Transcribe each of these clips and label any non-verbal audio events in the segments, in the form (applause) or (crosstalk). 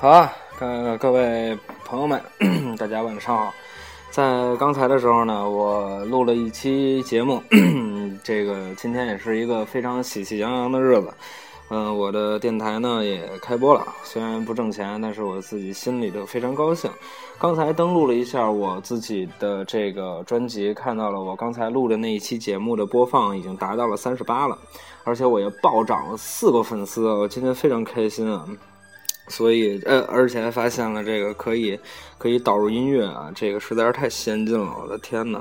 好啊，各各位朋友们，(clears throat) 大家晚上好。在刚才的时候呢，我录了一期节目，(clears throat) 这个今天也是一个非常喜气洋洋的日子。嗯，我的电台呢也开播了，虽然不挣钱，但是我自己心里头非常高兴。刚才登录了一下我自己的这个专辑，看到了我刚才录的那一期节目的播放已经达到了三十八了，而且我也暴涨了四个粉丝，我今天非常开心啊！所以，呃，而且还发现了这个可以可以导入音乐啊，这个实在是太先进了，我的天呐！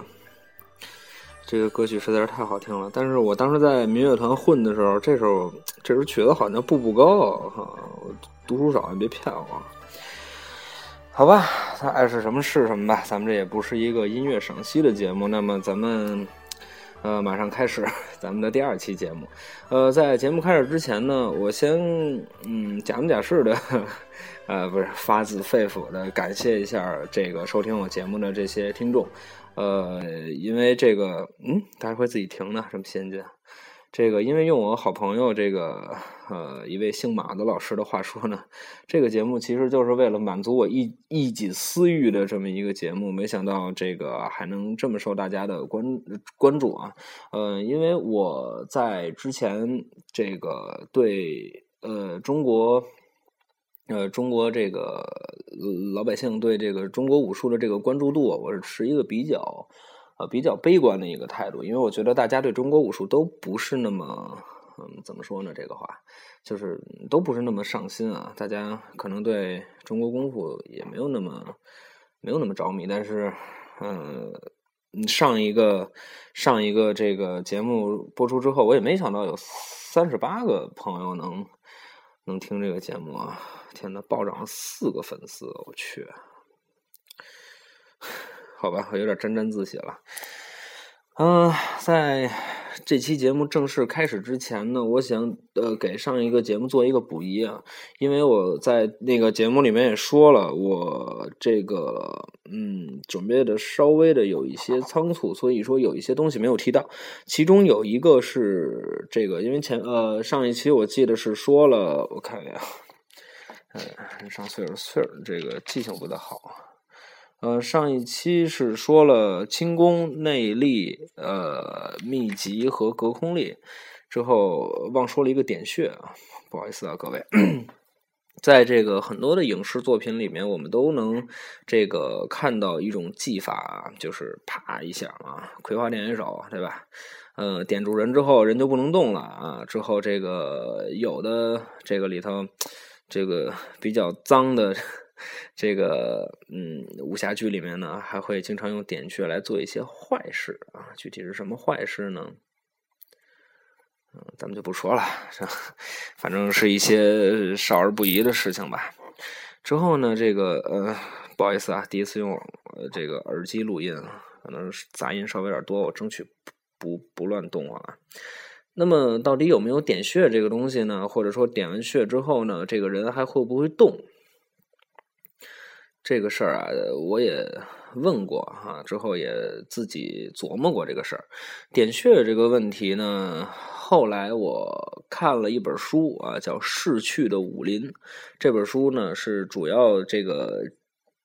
这个歌曲实在是太好听了。但是我当时在民乐团混的时候，这首这首曲子好像步步高哈，读书少，你别骗我。好吧，他爱是什么是什么吧，咱们这也不是一个音乐赏析的节目，那么咱们。呃，马上开始 (laughs) 咱们的第二期节目。呃，在节目开始之前呢，我先嗯假模假式的，(laughs) 呃，不是发自肺腑的感谢一下这个收听我节目的这些听众。呃，因为这个，嗯，大家会自己停呢，这么先进。这个，因为用我好朋友这个呃一位姓马的老师的话说呢，这个节目其实就是为了满足我一一己私欲的这么一个节目。没想到这个还能这么受大家的关关注啊！呃，因为我在之前这个对呃中国呃中国这个老百姓对这个中国武术的这个关注度，我是持一个比较。呃，比较悲观的一个态度，因为我觉得大家对中国武术都不是那么，嗯，怎么说呢？这个话就是都不是那么上心啊。大家可能对中国功夫也没有那么没有那么着迷。但是，嗯，上一个上一个这个节目播出之后，我也没想到有三十八个朋友能能听这个节目啊！天呐，暴涨了四个粉丝，我去。好吧，我有点沾沾自喜了。嗯，在这期节目正式开始之前呢，我想呃给上一个节目做一个补遗啊，因为我在那个节目里面也说了，我这个嗯准备的稍微的有一些仓促，所以说有一些东西没有提到。其中有一个是这个，因为前呃上一期我记得是说了，我看看，嗯，上岁数岁数这个记性不太好。呃，上一期是说了轻功、内力、呃秘籍和隔空力，之后忘说了一个点穴啊，不好意思啊，各位，(clears throat) 在这个很多的影视作品里面，我们都能这个看到一种技法，就是啪一下啊，葵花点穴手，对吧？呃，点住人之后，人就不能动了啊。之后这个有的这个里头，这个比较脏的。这个嗯，武侠剧里面呢，还会经常用点穴来做一些坏事啊。具体是什么坏事呢？嗯，咱们就不说了，(laughs) 反正是一些少儿不宜的事情吧。之后呢，这个呃，不好意思啊，第一次用这个耳机录音，可能杂音稍微有点多，我争取不不乱动啊。那么，到底有没有点穴这个东西呢？或者说点完穴之后呢，这个人还会不会动？这个事儿啊，我也问过哈，之后也自己琢磨过这个事儿。点穴这个问题呢，后来我看了一本书啊，叫《逝去的武林》。这本书呢，是主要这个。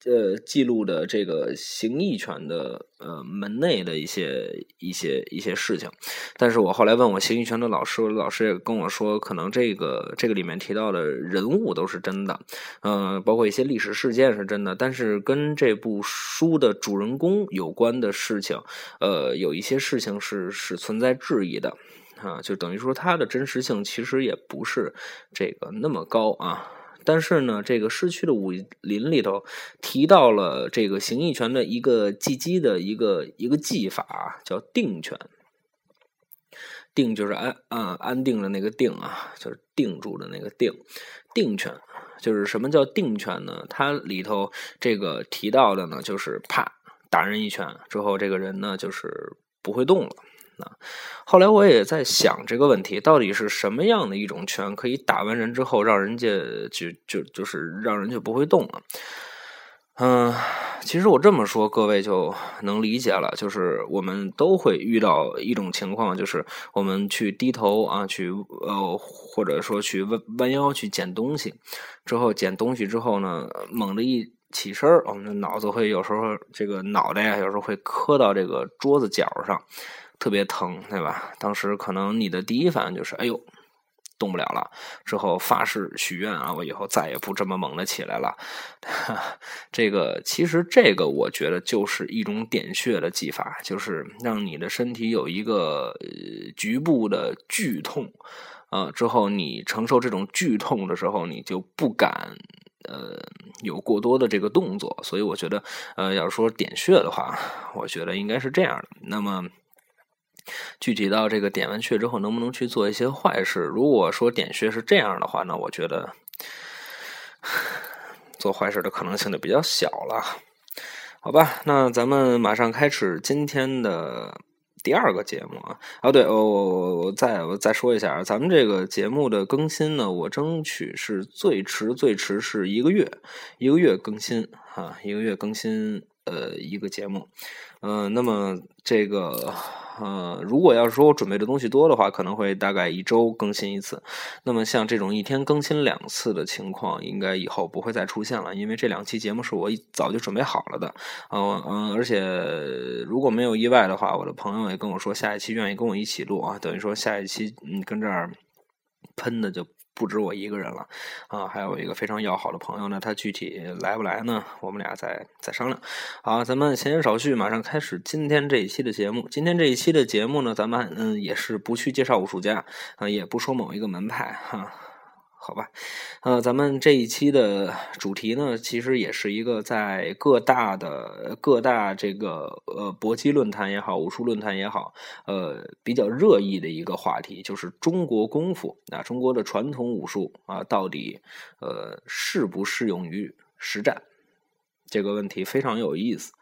呃，记录的这个形意拳的呃门内的一些一些一些事情，但是我后来问我形意拳的老师，老师也跟我说，可能这个这个里面提到的人物都是真的，嗯，包括一些历史事件是真的，但是跟这部书的主人公有关的事情，呃，有一些事情是是存在质疑的，啊，就等于说它的真实性其实也不是这个那么高啊。但是呢，这个失去的武林里头提到了这个形意拳的一个技击的一个一个技法，叫定拳。定就是安啊安定的那个定啊，就是定住的那个定。定拳就是什么叫定拳呢？它里头这个提到的呢，就是啪打人一拳之后，这个人呢就是不会动了。啊，后来我也在想这个问题，到底是什么样的一种拳可以打完人之后，让人家就就就是让人就不会动了？嗯，其实我这么说，各位就能理解了。就是我们都会遇到一种情况，就是我们去低头啊，去呃，或者说去弯弯腰去捡东西，之后捡东西之后呢，猛地一起身我们的脑子会有时候这个脑袋呀，有时候会磕到这个桌子角上，特别疼，对吧？当时可能你的第一反应就是，哎呦。动不了了，之后发誓许愿啊，我以后再也不这么猛的起来了。(laughs) 这个其实这个我觉得就是一种点穴的技法，就是让你的身体有一个局部的剧痛啊，之后你承受这种剧痛的时候，你就不敢呃有过多的这个动作。所以我觉得呃，要说点穴的话，我觉得应该是这样的。那么。具体到这个点完穴之后，能不能去做一些坏事？如果说点穴是这样的话，那我觉得做坏事的可能性就比较小了。好吧，那咱们马上开始今天的第二个节目啊！哦，对，我我我再我再说一下，咱们这个节目的更新呢，我争取是最迟最迟是一个月，一个月更新啊，一个月更新呃一个节目。嗯，那么这个。呃，如果要是说我准备的东西多的话，可能会大概一周更新一次。那么像这种一天更新两次的情况，应该以后不会再出现了，因为这两期节目是我早就准备好了的。嗯嗯，而且如果没有意外的话，我的朋友也跟我说，下一期愿意跟我一起录啊，等于说下一期你跟这儿喷的就。不止我一个人了，啊，还有一个非常要好的朋友呢。他具体来不来呢？我们俩再再商量。好，咱们闲言少叙，马上开始今天这一期的节目。今天这一期的节目呢，咱们嗯也是不去介绍武术家，啊，也不说某一个门派，哈。好吧，呃，咱们这一期的主题呢，其实也是一个在各大的各大这个呃搏击论坛也好，武术论坛也好，呃比较热议的一个话题，就是中国功夫啊，中国的传统武术啊，到底呃适不适用于实战？这个问题非常有意思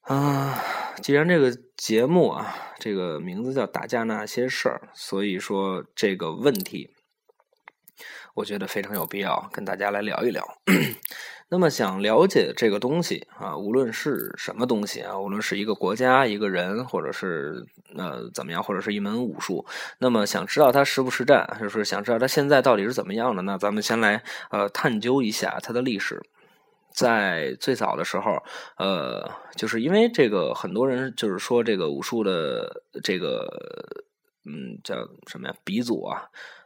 啊。既然这个节目啊，这个名字叫“打架那些事儿”，所以说这个问题。我觉得非常有必要跟大家来聊一聊。(clears throat) 那么，想了解这个东西啊，无论是什么东西啊，无论是一个国家、一个人，或者是呃怎么样，或者是一门武术，那么想知道它实不实战，就是想知道它现在到底是怎么样的，那咱们先来呃探究一下它的历史。在最早的时候，呃，就是因为这个，很多人就是说这个武术的这个嗯叫什么呀鼻祖啊。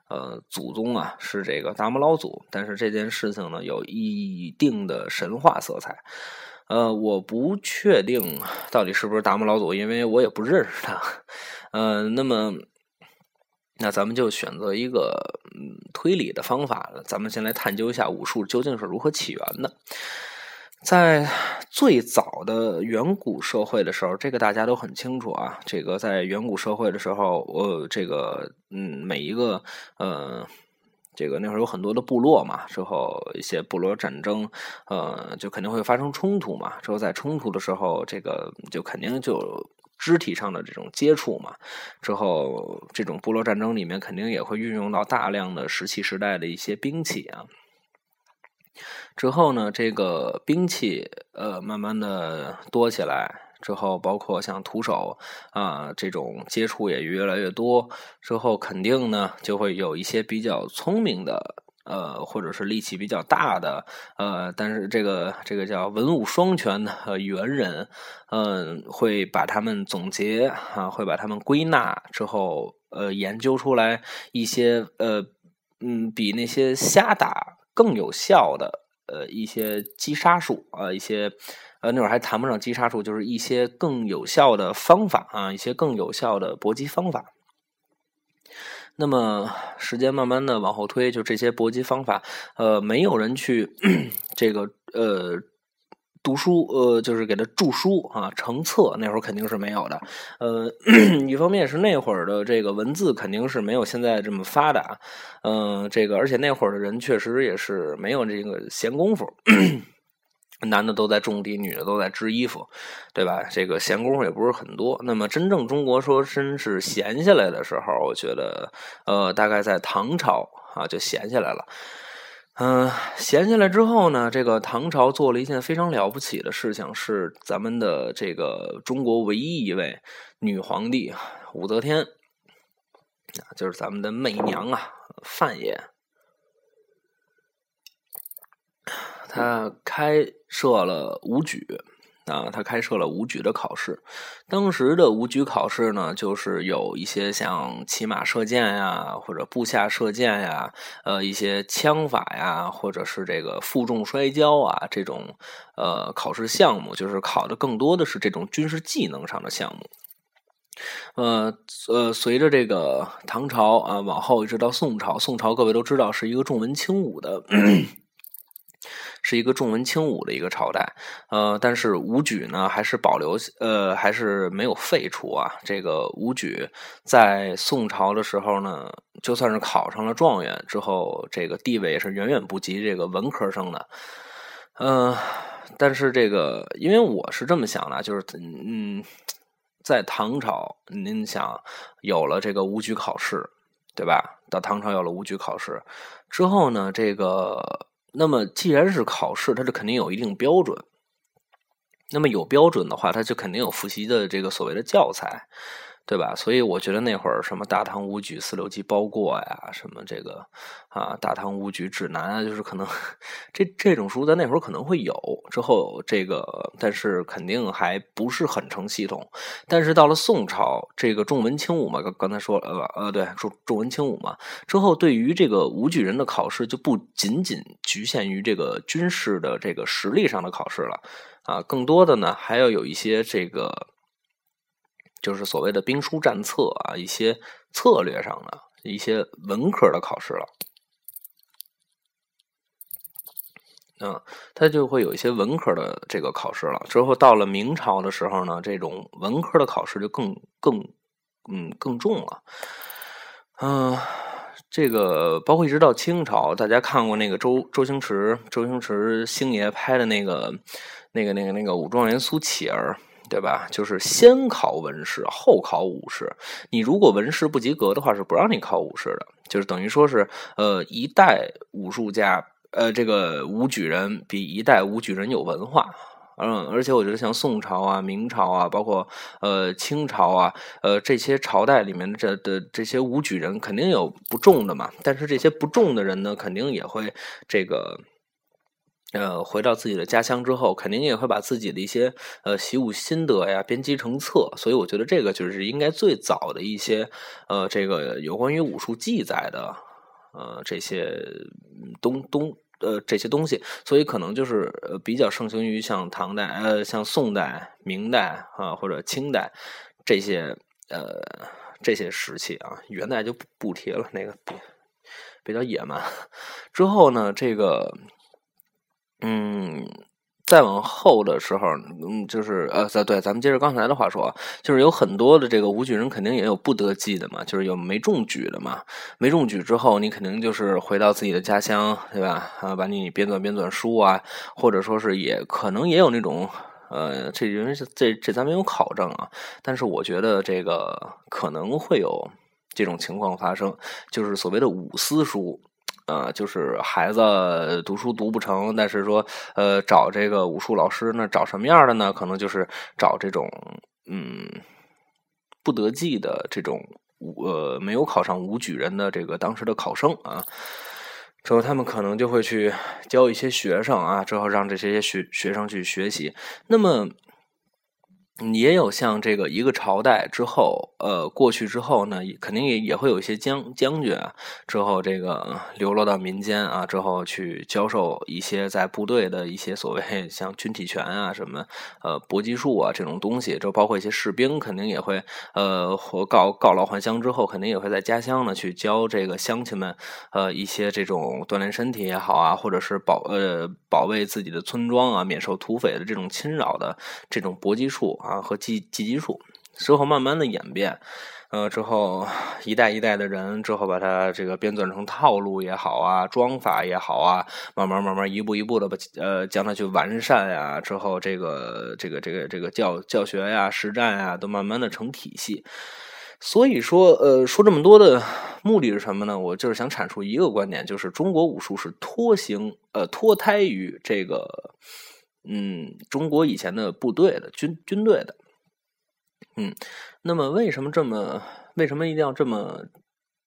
呃，祖宗啊是这个达摩老祖，但是这件事情呢有一定的神话色彩。呃，我不确定到底是不是达摩老祖，因为我也不认识他。呃，那么那咱们就选择一个嗯推理的方法，咱们先来探究一下武术究竟是如何起源的。在最早的远古社会的时候，这个大家都很清楚啊。这个在远古社会的时候，我这个嗯，每一个呃，这个那会儿有很多的部落嘛，之后一些部落战争，呃，就肯定会发生冲突嘛。之后在冲突的时候，这个就肯定就肢体上的这种接触嘛。之后这种部落战争里面肯定也会运用到大量的石器时代的一些兵器啊。之后呢，这个兵器呃慢慢的多起来，之后包括像徒手啊这种接触也越来越多，之后肯定呢就会有一些比较聪明的呃或者是力气比较大的呃，但是这个这个叫文武双全的猿人，嗯，会把他们总结啊，会把他们归纳之后呃研究出来一些呃嗯比那些瞎打更有效的。呃，一些击杀术啊，一些呃，那会儿还谈不上击杀术，就是一些更有效的方法啊，一些更有效的搏击方法。那么时间慢慢的往后推，就这些搏击方法，呃，没有人去 (clears throat) 这个呃。读书，呃，就是给他著书啊，成册，那会儿肯定是没有的。呃，(clears throat) 一方面是那会儿的这个文字肯定是没有现在这么发达，嗯，这个而且那会儿的人确实也是没有这个闲工夫，男的都在种地，女的都在织衣服，对吧？这个闲工夫也不是很多。那么真正中国说真是闲下来的时候，我觉得，呃，大概在唐朝啊就闲下来了。嗯，闲下来之后呢，这个唐朝做了一件非常了不起的事情，是咱们的这个中国唯一一位女皇帝武则天，就是咱们的媚娘啊，范爷，她开设了武举。啊，他开设了武举的考试。当时的武举考试呢，就是有一些像骑马射箭呀，或者步下射箭呀，呃，一些枪法呀，或者是这个负重摔跤啊，这种呃考试项目，就是考的更多的是这种军事技能上的项目。呃呃，随着这个唐朝啊，往后一直到宋朝，宋朝各位都知道是一个重文轻武的。是一个重文轻武的一个朝代，呃，但是武举呢还是保留，呃，还是没有废除啊。这个武举在宋朝的时候呢，就算是考上了状元之后，这个地位是远远不及这个文科生的。嗯，但是这个，因为我是这么想的，就是嗯，在唐朝，您想有了这个武举考试，对吧？到唐朝有了武举考试之后呢，这个。那么，既然是考试，它就肯定有一定标准。那么有标准的话，它就肯定有复习的这个所谓的教材。对吧？所以我觉得那会儿什么《大唐武举四六级包过》呀，什么这个啊《大唐武举指南》啊，就是可能这这种书在那会儿可能会有。之后这个，但是肯定还不是很成系统。但是到了宋朝，这个重文轻武嘛，刚刚才说了呃，对，重重文轻武嘛。之后对于这个武举人的考试，就不仅仅局限于这个军事的这个实力上的考试了啊，更多的呢还要有一些这个。就是所谓的兵书战策啊，一些策略上的一些文科的考试了。嗯，他就会有一些文科的这个考试了。之后到了明朝的时候呢，这种文科的考试就更更嗯更重了。嗯，这个包括一直到清朝，大家看过那个周周星驰周星驰星爷拍的那个那个那个那个武状元苏乞儿。对吧？就是先考文试，后考武试。你如果文试不及格的话，是不让你考武试的。就是等于说是，呃，一代武术家，呃，这个武举人比一代武举人有文化。嗯，而且我觉得像宋朝啊、明朝啊，包括呃清朝啊，呃这些朝代里面的这的这些武举人，肯定有不中的嘛。但是这些不中的人呢，肯定也会这个。呃，回到自己的家乡之后，肯定也会把自己的一些呃习武心得呀编辑成册，所以我觉得这个就是应该最早的一些呃这个有关于武术记载的呃这些东东呃这些东西，所以可能就是呃比较盛行于像唐代呃像宋代、明代啊或者清代这些呃这些时期啊，元代就不不提了，那个比比较野蛮。(laughs) 之后呢，这个。嗯，再往后的时候，嗯，就是呃，对，咱们接着刚才的话说，就是有很多的这个武举人，肯定也有不得计的嘛，就是有没中举的嘛。没中举之后，你肯定就是回到自己的家乡，对吧？啊，把你编纂编纂书啊，或者说是也可能也有那种，呃，这人这这咱没有考证啊，但是我觉得这个可能会有这种情况发生，就是所谓的武私书。呃，就是孩子读书读不成，但是说，呃，找这个武术老师，那找什么样的呢？可能就是找这种，嗯，不得计的这种，呃，没有考上武举人的这个当时的考生啊。之后他们可能就会去教一些学生啊，之后让这些学学生去学习。那么。也有像这个一个朝代之后，呃，过去之后呢，肯定也也会有一些将将军啊，之后这个流落到民间啊，之后去教授一些在部队的一些所谓 (laughs) 像军体拳啊，什么呃搏击术啊这种东西，就包括一些士兵，肯定也会呃或告告老还乡之后，肯定也会在家乡呢去教这个乡亲们呃一些这种锻炼身体也好啊，或者是保呃保卫自己的村庄啊，免受土匪的这种侵扰的这种搏击术。啊和技技击术之后慢慢的演变，呃，之后一代一代的人之后把它这个编纂成套路也好啊，装法也好啊，慢慢慢慢一步一步的把呃将它去完善呀，之后这个这个这个这个教教学呀、实战呀都慢慢的成体系。所以说，呃，说这么多的目的是什么呢？我就是想阐述一个观点，就是中国武术是脱形，呃，脱胎于这个，嗯，中国以前的部队的军军队的。嗯，那么为什么这么？为什么一定要这么？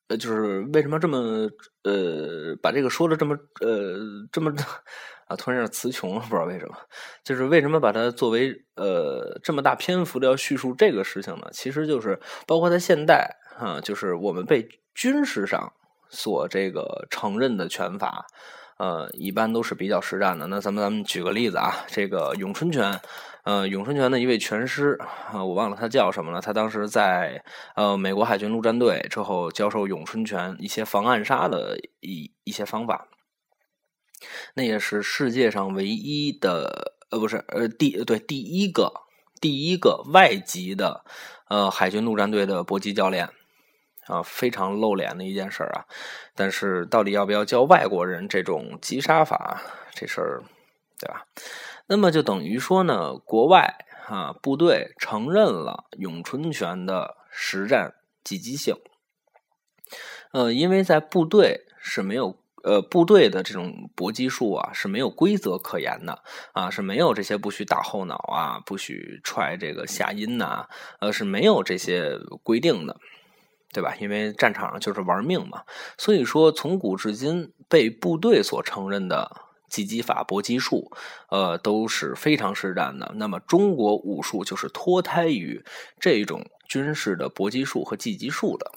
呃，就是为什么这么？呃，把这个说的这么？呃，这么啊？突然有点词穷了，不知道为什么。就是为什么把它作为呃这么大篇幅的要叙述这个事情呢？其实就是包括在现代啊，就是我们被军事上所这个承认的拳法，呃，一般都是比较实战的。那咱们咱们举个例子啊，这个咏春拳。呃，咏春拳的一位拳师啊，我忘了他叫什么了。他当时在呃美国海军陆战队之后教授咏春拳一些防暗杀的一一些方法。那也是世界上唯一的呃不是呃第对第一个第一个外籍的呃海军陆战队的搏击教练啊，非常露脸的一件事啊。但是到底要不要教外国人这种击杀法这事儿，对吧？那么就等于说呢，国外啊部队承认了咏春拳的实战积极性。呃，因为在部队是没有呃部队的这种搏击术啊是没有规则可言的啊是没有这些不许打后脑啊不许踹这个下阴呐呃是没有这些规定的，对吧？因为战场上就是玩命嘛，所以说从古至今被部队所承认的。击击法、搏击术，呃，都是非常实战的。那么，中国武术就是脱胎于这种军事的搏击术和击击术的。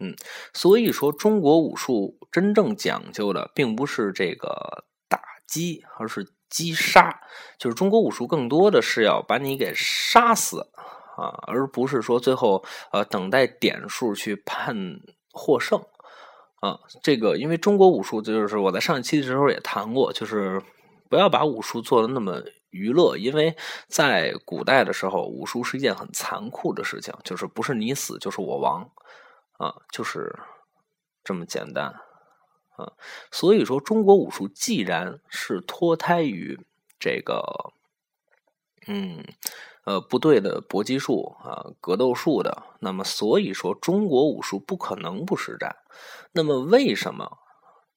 嗯，所以说，中国武术真正讲究的，并不是这个打击，而是击杀。就是中国武术更多的是要把你给杀死啊，而不是说最后呃等待点数去判获胜。啊，这个因为中国武术就是我在上一期的时候也谈过，就是不要把武术做的那么娱乐，因为在古代的时候，武术是一件很残酷的事情，就是不是你死就是我亡，啊，就是这么简单，啊，所以说中国武术既然是脱胎于这个，嗯。呃，部队的搏击术啊，格斗术的，那么所以说中国武术不可能不实战。那么为什么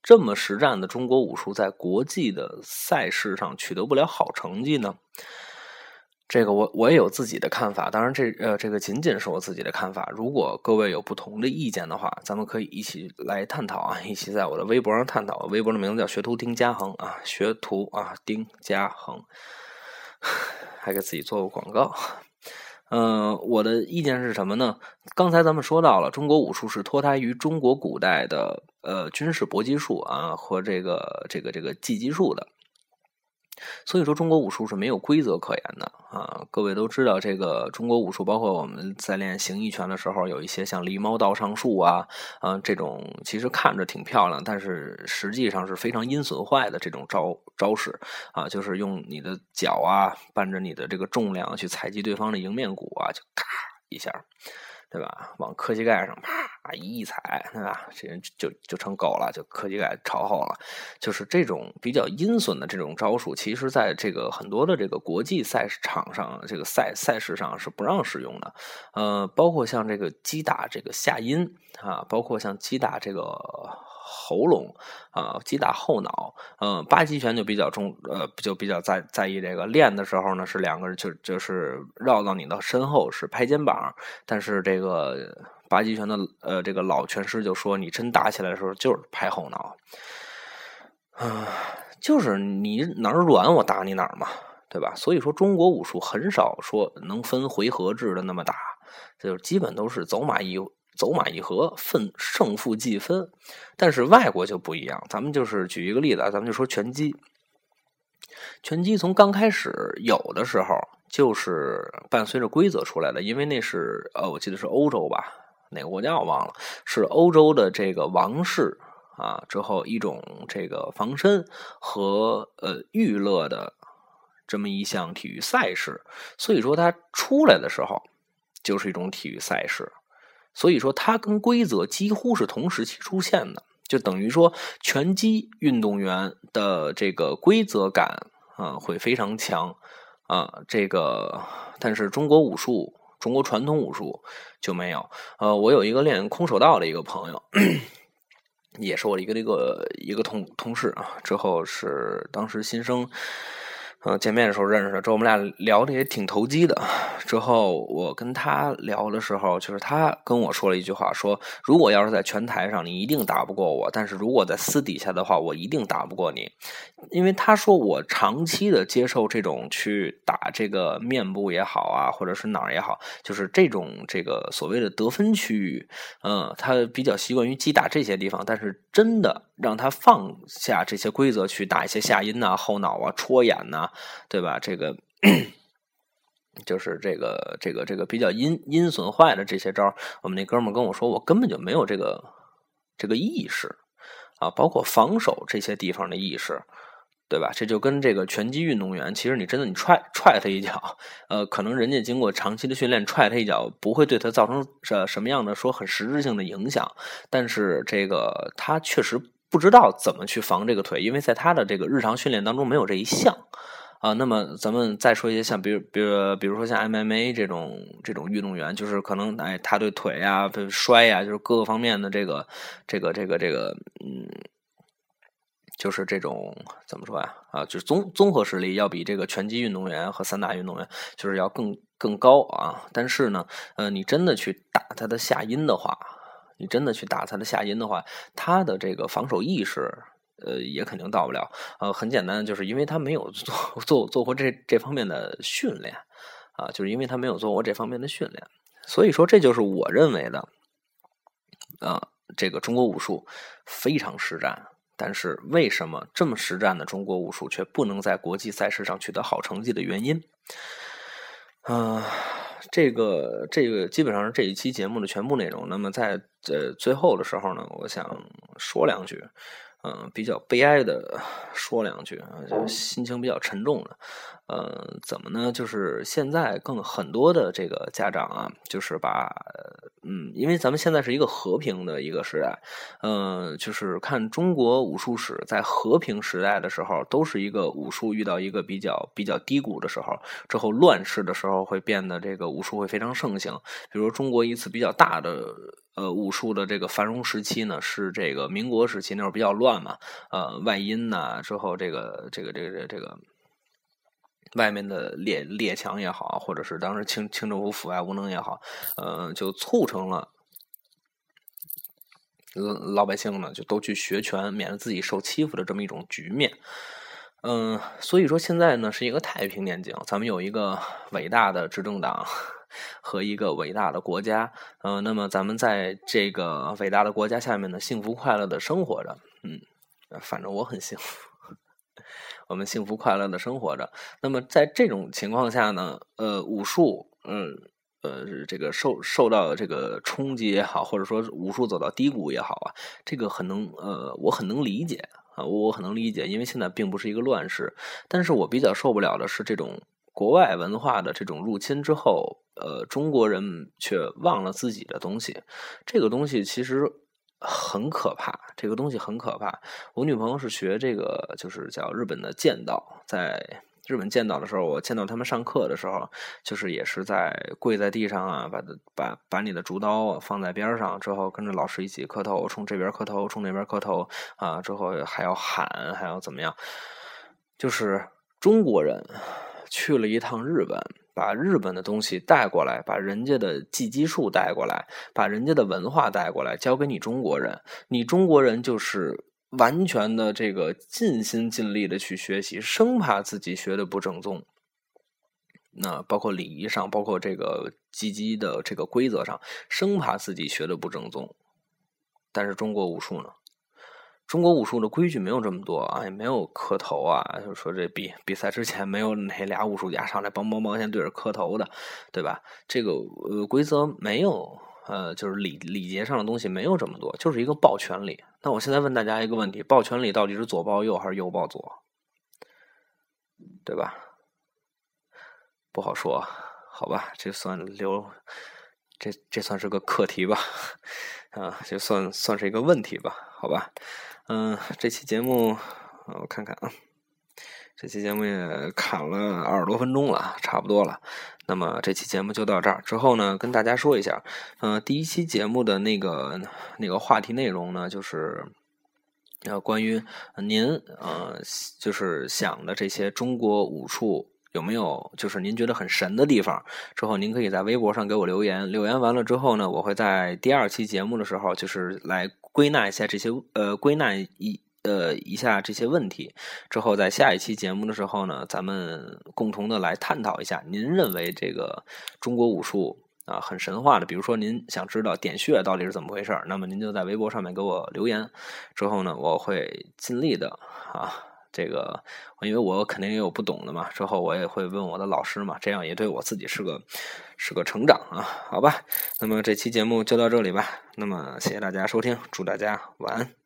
这么实战的中国武术在国际的赛事上取得不了好成绩呢？这个我我也有自己的看法，当然这呃这个仅仅是我自己的看法。如果各位有不同的意见的话，咱们可以一起来探讨啊，一起在我的微博上探讨。微博的名字叫学徒丁家恒啊，学徒啊丁家恒。还给自己做个广告，嗯，我的意见是什么呢？刚才咱们说到了，中国武术是脱胎于中国古代的呃军事搏击术啊和这个这个这个技击术的。所以说，中国武术是没有规则可言的啊！各位都知道，这个中国武术，包括我们在练形意拳的时候，有一些像狸猫倒上术啊，啊，这种其实看着挺漂亮，但是实际上是非常阴损坏的这种招招式啊，就是用你的脚啊，伴着你的这个重量去采集对方的迎面骨啊，就咔一下。对吧？往科技盖上啪一踩，对吧？这人就就成狗了，就科技盖朝后了。就是这种比较阴损的这种招数，其实在这个很多的这个国际赛场上，这个赛赛事上是不让使用的。呃，包括像这个击打这个下阴啊，包括像击打这个。喉咙啊，击打后脑，嗯，八极拳就比较重，呃，就比较在在意这个练的时候呢，是两个人就就是绕到你的身后是拍肩膀，但是这个八极拳的呃这个老拳师就说，你真打起来的时候就是拍后脑，啊，就是你哪儿软我打你哪儿嘛，对吧？所以说中国武术很少说能分回合制的那么打，就是基本都是走马一。走马一合，分胜负计分，但是外国就不一样。咱们就是举一个例子啊，咱们就说拳击。拳击从刚开始有的时候，就是伴随着规则出来的，因为那是呃，我记得是欧洲吧，哪个国家我忘了，是欧洲的这个王室啊，之后一种这个防身和呃娱乐的这么一项体育赛事，所以说它出来的时候就是一种体育赛事。所以说，它跟规则几乎是同时期出现的，就等于说，拳击运动员的这个规则感啊会非常强啊。这个，但是中国武术中国传统武术就没有。呃，我有一个练空手道的一个朋友，也是我的一个一个一个同同事啊。之后是当时新生。嗯，见面的时候认识的，之后我们俩聊的也挺投机的。之后我跟他聊的时候，就是他跟我说了一句话，说如果要是在拳台上，你一定打不过我；但是如果在私底下的话，我一定打不过你。因为他说我长期的接受这种去打这个面部也好啊，或者是哪儿也好，就是这种这个所谓的得分区域，嗯，他比较习惯于击打这些地方。但是真的让他放下这些规则去打一些下阴呐、后脑啊、戳眼呐。对吧？这个 (clears throat) 就是这个这个这个比较阴阴损坏的这些招我们那哥们跟我说，我根本就没有这个这个意识啊，包括防守这些地方的意识，对吧？这就跟这个拳击运动员，其实你真的你踹踹他一脚，呃，可能人家经过长期的训练，踹他一脚不会对他造成什什么样的说很实质性的影响，但是这个他确实不知道怎么去防这个腿，因为在他的这个日常训练当中没有这一项。啊，那么咱们再说一些像，比如，比如，比如说像 MMA 这种这种运动员，就是可能哎，他对腿啊、摔呀，就是各个方面的这个这个这个这个，嗯，就是这种怎么说呀？啊，就是综综合实力要比这个拳击运动员和散打运动员就是要更更高啊。但是呢，呃，你真的去打他的下阴的话，你真的去打他的下阴的话，他的这个防守意识。呃，也肯定到不了。呃，很简单，就是因为他没有做做做过这这方面的训练啊，就是因为他没有做过这方面的训练，所以说这就是我认为的啊，这个中国武术非常实战，但是为什么这么实战的中国武术却不能在国际赛事上取得好成绩的原因？啊，这个这个基本上是这一期节目的全部内容。那么在呃最后的时候呢，我想说两句。嗯，比较悲哀的说两句啊，就心情比较沉重的。呃，怎么呢？就是现在更很多的这个家长啊，就是把嗯，因为咱们现在是一个和平的一个时代，嗯，就是看中国武术史，在和平时代的时候，都是一个武术遇到一个比较比较低谷的时候，之后乱世的时候会变得这个武术会非常盛行。比如中国一次比较大的呃武术的这个繁荣时期呢，是这个民国时期，那会儿比较乱嘛，呃，外因呐，之后这个这个这个这个这个。外面的列列强也好，或者是当时清清政府腐败无能也好，呃，就促成了老老百姓呢就都去学拳，免得自己受欺负的这么一种局面。嗯，所以说现在呢是一个太平年景，咱们有一个伟大的执政党和一个伟大的国家，嗯，那么咱们在这个伟大的国家下面呢，幸福快乐的生活着。嗯，反正我很幸福。(laughs) 我们幸福快乐的生活着。那么在这种情况下呢，呃，武术，嗯，呃，这个受受到这个冲击也好，或者说武术走到低谷也好啊，这个很能，呃，我很能理解啊，我很能理解，因为现在并不是一个乱世。但是我比较受不了的是这种国外文化的这种入侵之后，呃，中国人却忘了自己的东西。这个东西其实。很可怕，这个东西很可怕。我女朋友是学这个，就是叫日本的剑道。在日本剑道的时候，我见到他们上课的时候，就是也是在跪在地上啊，把把把你的竹刀放在边上，之后跟着老师一起磕头，冲这边磕头，冲那边磕头啊，之后还要喊，还要怎么样？就是中国人去了一趟日本。把日本的东西带过来，把人家的技击术带过来，把人家的文化带过来，交给你中国人。你中国人就是完全的这个尽心尽力的去学习，生怕自己学的不正宗。那包括礼仪上，包括这个击击的这个规则上，生怕自己学的不正宗。但是中国武术呢？中国武术的规矩没有这么多啊，也没有磕头啊，就是说这比比赛之前没有哪俩武术家上来梆梆梆先对着磕头的，对吧？这个呃规则没有，呃，就是礼礼节上的东西没有这么多，就是一个抱拳礼。那我现在问大家一个问题：抱拳礼到底是左抱右还是右抱左？对吧？不好说，好吧，这算留，这这算是个课题吧？(laughs) 啊，这算算是一个问题吧？好吧。嗯，这期节目，我看看啊，这期节目也砍了二十多分钟了，差不多了。那么这期节目就到这儿。之后呢，跟大家说一下，嗯，第一期节目的那个那个话题内容呢，就是呃，关于您呃，就是想的这些中国武术有没有，就是您觉得很神的地方。之后您可以在微博上给我留言，留言完了之后呢，我会在第二期节目的时候，就是来归纳一下这些呃，归纳一。呃，一下这些问题之后，在下一期节目的时候呢，咱们共同的来探讨一下，您认为这个中国武术啊很神话的，比如说您想知道点穴到底是怎么回事那么您就在微博上面给我留言，之后呢，我会尽力的啊，这个因为我肯定也有不懂的嘛，之后我也会问我的老师嘛，这样也对我自己是个是个成长啊，好吧，那么这期节目就到这里吧，那么谢谢大家收听，祝大家晚安。